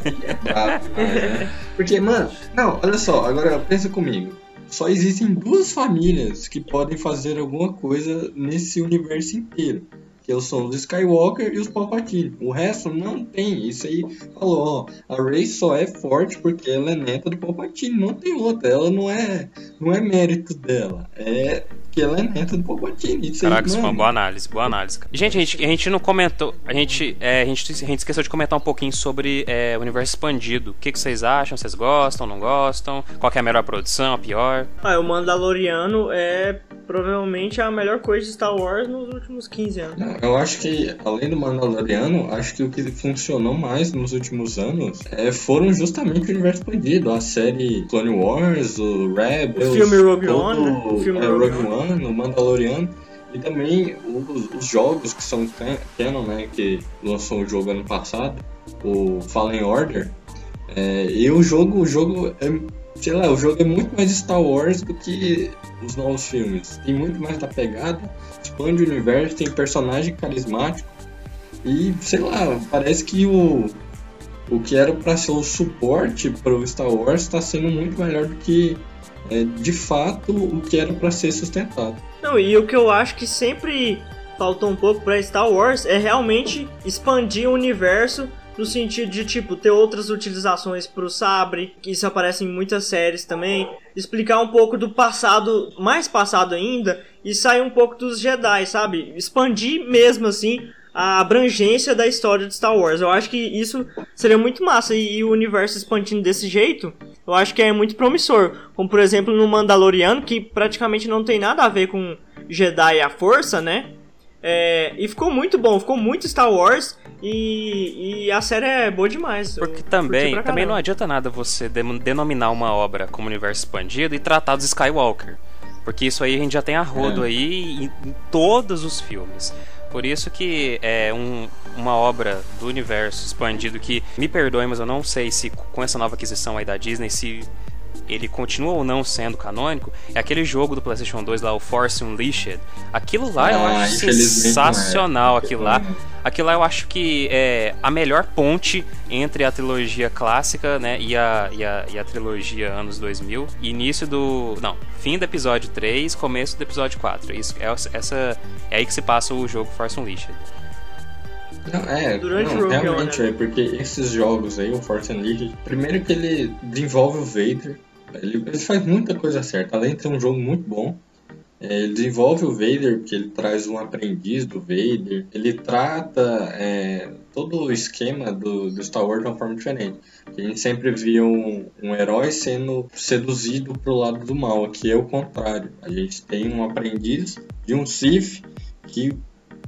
E é brabo né? Porque, mano, não, olha só, agora pensa comigo. Só existem duas famílias que podem fazer alguma coisa nesse universo inteiro que são os Skywalker e os Palpatine. O resto não tem. Isso aí falou, ó, a Rey só é forte porque ela é neta do Palpatine, não tem outra. Ela não é, não é mérito dela. É que ela é neta do Palpatine. Isso Caraca, isso foi uma boa análise, boa análise. Gente, a gente, a gente não comentou, a gente, é, a gente, a gente esqueceu de comentar um pouquinho sobre é, o universo expandido. O que, que vocês acham? Vocês gostam, não gostam? Qual é a melhor produção, a pior? Ah, o Mandaloriano é provavelmente a melhor coisa de Star Wars nos últimos 15 anos. Não, eu acho que, além do Mandaloriano, acho que o que funcionou mais nos últimos anos é, foram justamente o universo expandido. A série Clone Wars, o Rebels... O filme Rogue One, né? O filme é, Rogue, Rogue One no Mandaloriano. E também os, os, jogos que são canon, né? Que lançou o jogo ano passado, o Fallen Order. É, e o jogo, o jogo é, sei lá, o jogo é muito mais Star Wars do que os novos filmes. Tem muito mais da pegada, expande o universo, tem personagem carismático. E, sei lá, parece que o, o que era para ser o suporte para o Star Wars está sendo muito melhor do que é, de fato o que era para ser sustentado. Não, e o que eu acho que sempre faltou um pouco para Star Wars é realmente expandir o universo no sentido de tipo ter outras utilizações para o sabre, que isso aparece em muitas séries também, explicar um pouco do passado, mais passado ainda, e sair um pouco dos Jedi, sabe? Expandir mesmo assim a abrangência da história de Star Wars. Eu acho que isso seria muito massa e, e o universo expandindo desse jeito, eu acho que é muito promissor. Como por exemplo no Mandaloriano, que praticamente não tem nada a ver com Jedi e a Força, né? É, e ficou muito bom, ficou muito Star Wars e, e a série é boa demais. Porque também, também não adianta nada você denominar uma obra como universo expandido e tratar dos Skywalker. Porque isso aí a gente já tem a rodo é. aí em, em todos os filmes. Por isso que é um, uma obra do universo expandido que, me perdoe, mas eu não sei se com essa nova aquisição aí da Disney, se ele continua ou não sendo canônico, é aquele jogo do PlayStation 2 lá, o Force Unleashed. Aquilo lá ah, eu acho sensacional, é. aquilo lá. Aquilo lá eu acho que é a melhor ponte entre a trilogia clássica, né, e a, e a, e a trilogia anos 2000. Início do... não, fim do episódio 3, começo do episódio 4. Isso, é, essa, é aí que se passa o jogo Force Unleashed. Não, é, Durante não, o realmente é, porque esses jogos aí, o Force Unleashed, primeiro que ele desenvolve o Vader, ele, ele faz muita coisa certa, além de ser um jogo muito bom, é, ele desenvolve o Vader, porque ele traz um aprendiz do Vader, ele trata é, todo o esquema do, do, Star Wars de uma forma diferente. A gente sempre via um, um herói sendo seduzido pro lado do mal, aqui é o contrário. A gente tem um aprendiz de um Sith que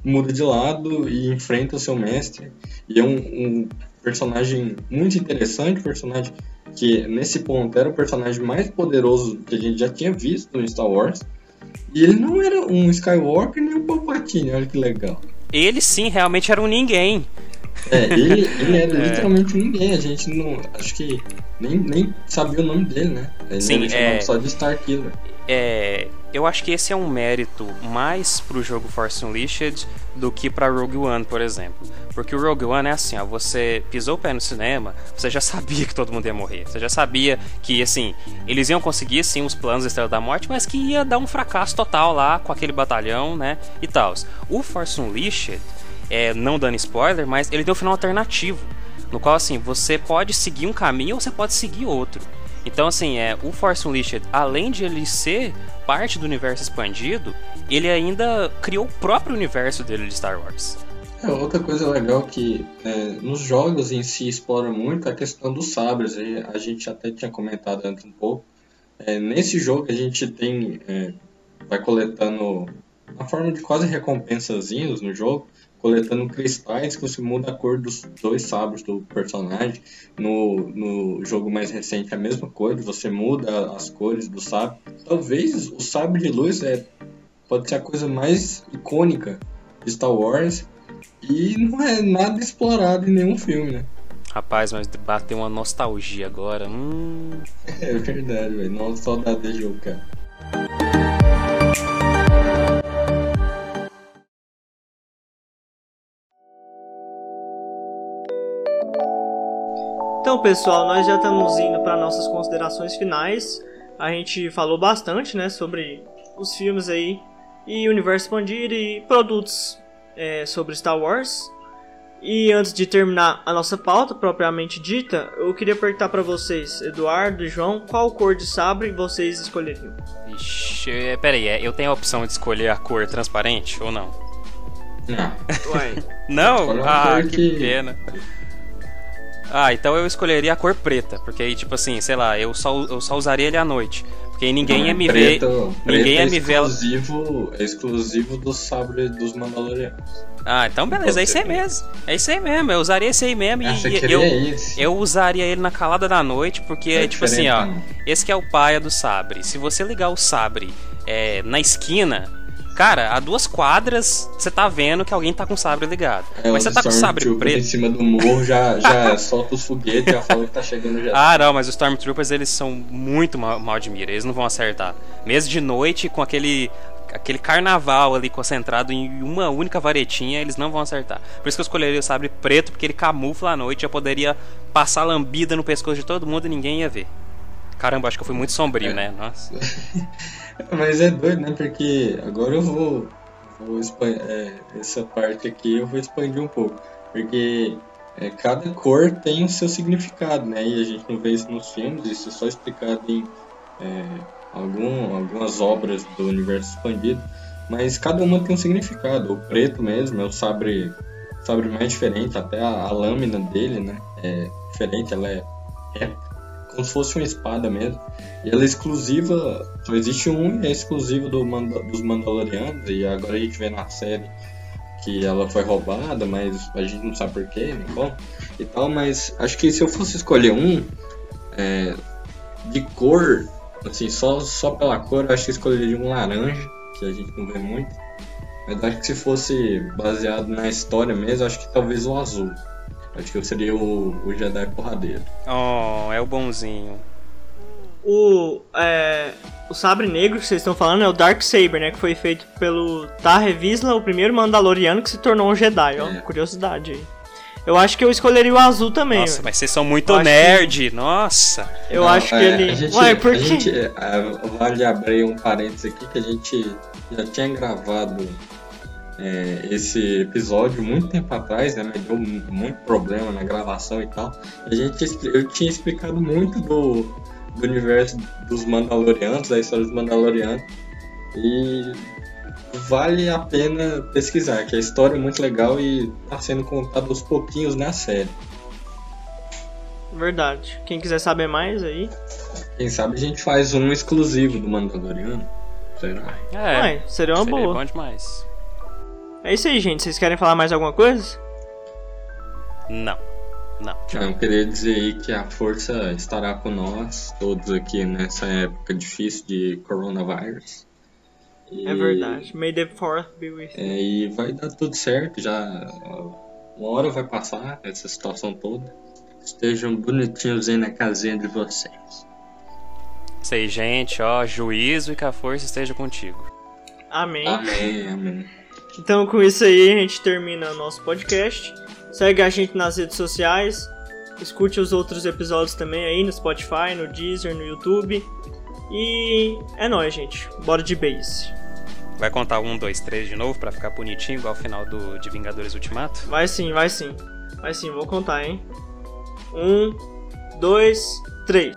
muda de lado e enfrenta o seu mestre. E é um, um personagem muito interessante, personagem que nesse ponto era o personagem mais poderoso que a gente já tinha visto no Star Wars. E ele não era um Skywalker nem um Palpatine, olha que legal. Ele sim, realmente era um ninguém. É, ele, ele era é. literalmente um ninguém. A gente não. Acho que nem, nem sabia o nome dele, né? Ele sim, é... só de Starkiller. É, eu acho que esse é um mérito mais pro jogo Force Unleashed do que para Rogue One, por exemplo. Porque o Rogue One é assim, ó, você pisou o pé no cinema, você já sabia que todo mundo ia morrer. Você já sabia que, assim, eles iam conseguir, sim, os planos da Estrela da Morte, mas que ia dar um fracasso total lá com aquele batalhão, né, e tal. O Force Unleashed, é, não dando spoiler, mas ele deu um final alternativo. No qual, assim, você pode seguir um caminho ou você pode seguir outro. Então, assim, é, o Force Unleashed, além de ele ser parte do universo expandido, ele ainda criou o próprio universo dele de Star Wars. É, outra coisa legal que é, nos jogos em si explora muito a questão dos sabres. E a gente até tinha comentado antes um pouco. É, nesse jogo a gente tem. É, vai coletando a forma de quase recompensazinhos no jogo, coletando cristais que você muda a cor dos dois sabres do personagem. No, no jogo mais recente é a mesma coisa, você muda as cores do sabre. Talvez o sabre de luz é, pode ser a coisa mais icônica de Star Wars e não é nada explorado em nenhum filme, né? Rapaz, mas bateu uma nostalgia agora. Hum... É verdade, velho. Nossa, saudade desse jogo, cara. Então, pessoal, nós já estamos indo para nossas considerações finais. A gente falou bastante, né, sobre os filmes aí e universo expandido e produtos é, sobre Star Wars. E antes de terminar a nossa pauta propriamente dita, eu queria perguntar para vocês, Eduardo e João, qual cor de sabre vocês escolheriam? Ixi, é, peraí, é, eu tenho a opção de escolher a cor transparente ou não? Não. Ué, Não? Ah, que que- pena. Ah, então eu escolheria a cor preta, porque aí, tipo assim, sei lá, eu só, eu só usaria ele à noite. Porque ninguém ia me ver. preto, ninguém preto ia é me ver- exclusivo, É exclusivo do sabre dos Mandalorianos. Ah, então beleza, é isso aí mesmo. É isso aí mesmo, eu usaria esse aí mesmo Ah, e eu, esse? eu usaria ele na calada da noite, porque, É tipo assim, ó, diferentão. esse que é o paia do sabre. Se você ligar o sabre é, na esquina, cara, a duas quadras você tá vendo que alguém tá com o sabre ligado. É, Mas você tá com o sabre preto. em cima do morro já, já solta os foguetes, já fala que tá chegando já. Ah, não, mas os Stormtroopers eles são muito mal, mal de mira, eles não vão acertar. Mesmo de noite, com aquele aquele carnaval ali concentrado em uma única varetinha, eles não vão acertar. Por isso que eu escolheria o sabre preto, porque ele camufla à noite, eu poderia passar lambida no pescoço de todo mundo e ninguém ia ver. Caramba, acho que eu fui muito sombrio, É. né? Nossa. Mas é doido, né? Porque agora eu vou. vou expan- é, essa parte aqui eu vou expandir um pouco. Porque é, cada cor tem o seu significado, né? E a gente não vê isso nos filmes, isso é só explicado em é, algum, algumas obras do universo expandido. Mas cada uma tem um significado. O preto mesmo é o sabre, sabre mais diferente, até a, a lâmina dele, né? É diferente, ela é reta, como se fosse uma espada mesmo. E ela é exclusiva, só existe um e é exclusivo do Manda- dos Mandalorianos, e agora a gente vê na série que ela foi roubada, mas a gente não sabe porquê, nem como, e tal, mas acho que se eu fosse escolher um, é, de cor, assim, só, só pela cor, eu acho que escolheria um laranja, que a gente não vê muito, mas acho que se fosse baseado na história mesmo, acho que talvez o azul. Acho que eu seria o, o Jedi porradeiro. Oh, é o bonzinho. o, é, o sabre negro que vocês estão falando é o Dark Saber, né? Que foi feito pelo Tarre Vizsla, o primeiro Mandaloriano que se tornou um Jedi, ó. É. Curiosidade aí. Eu acho que eu escolheria o azul também. Nossa, velho. mas vocês são muito Eu nerd, nossa. Eu Não, acho que é, ele. Gente, Ué, por a quê? gente, é, vale abrir um parênteses aqui que a gente já tinha gravado é, esse episódio muito tempo atrás, né? Deu mu- muito problema na gravação e tal. A gente, eu tinha explicado muito do, do universo dos Mandalorianos, da história dos Mandalorianos. E vale a pena pesquisar, que a história é muito legal e está sendo contada aos pouquinhos na série. Verdade. Quem quiser saber mais aí. Quem sabe a gente faz um exclusivo do Mandaloriano. Será? É, Ué, seria uma seria boa. bom demais. É isso aí, gente. Vocês querem falar mais alguma coisa? Não, não. Eu queria dizer aí que a força estará com nós, todos aqui nessa época difícil de coronavírus. E, É verdade. May the fourth be with you. é, e vai dar tudo certo, já uma hora vai passar essa situação toda. Estejam bonitinhos aí na casinha de vocês. Isso aí, gente, ó, juízo e que a força esteja contigo. Amém. Amém, amém. Então, com isso aí, a gente termina o nosso podcast. Segue a gente nas redes sociais. Escute os outros episódios também aí no Spotify, no Deezer, no YouTube. E é nóis, gente. Bora de base. Vai contar um, dois, três de novo pra ficar bonitinho, igual o final do, de Vingadores Ultimato? Vai sim, vai sim. Vai sim, vou contar, hein? Um, dois, três.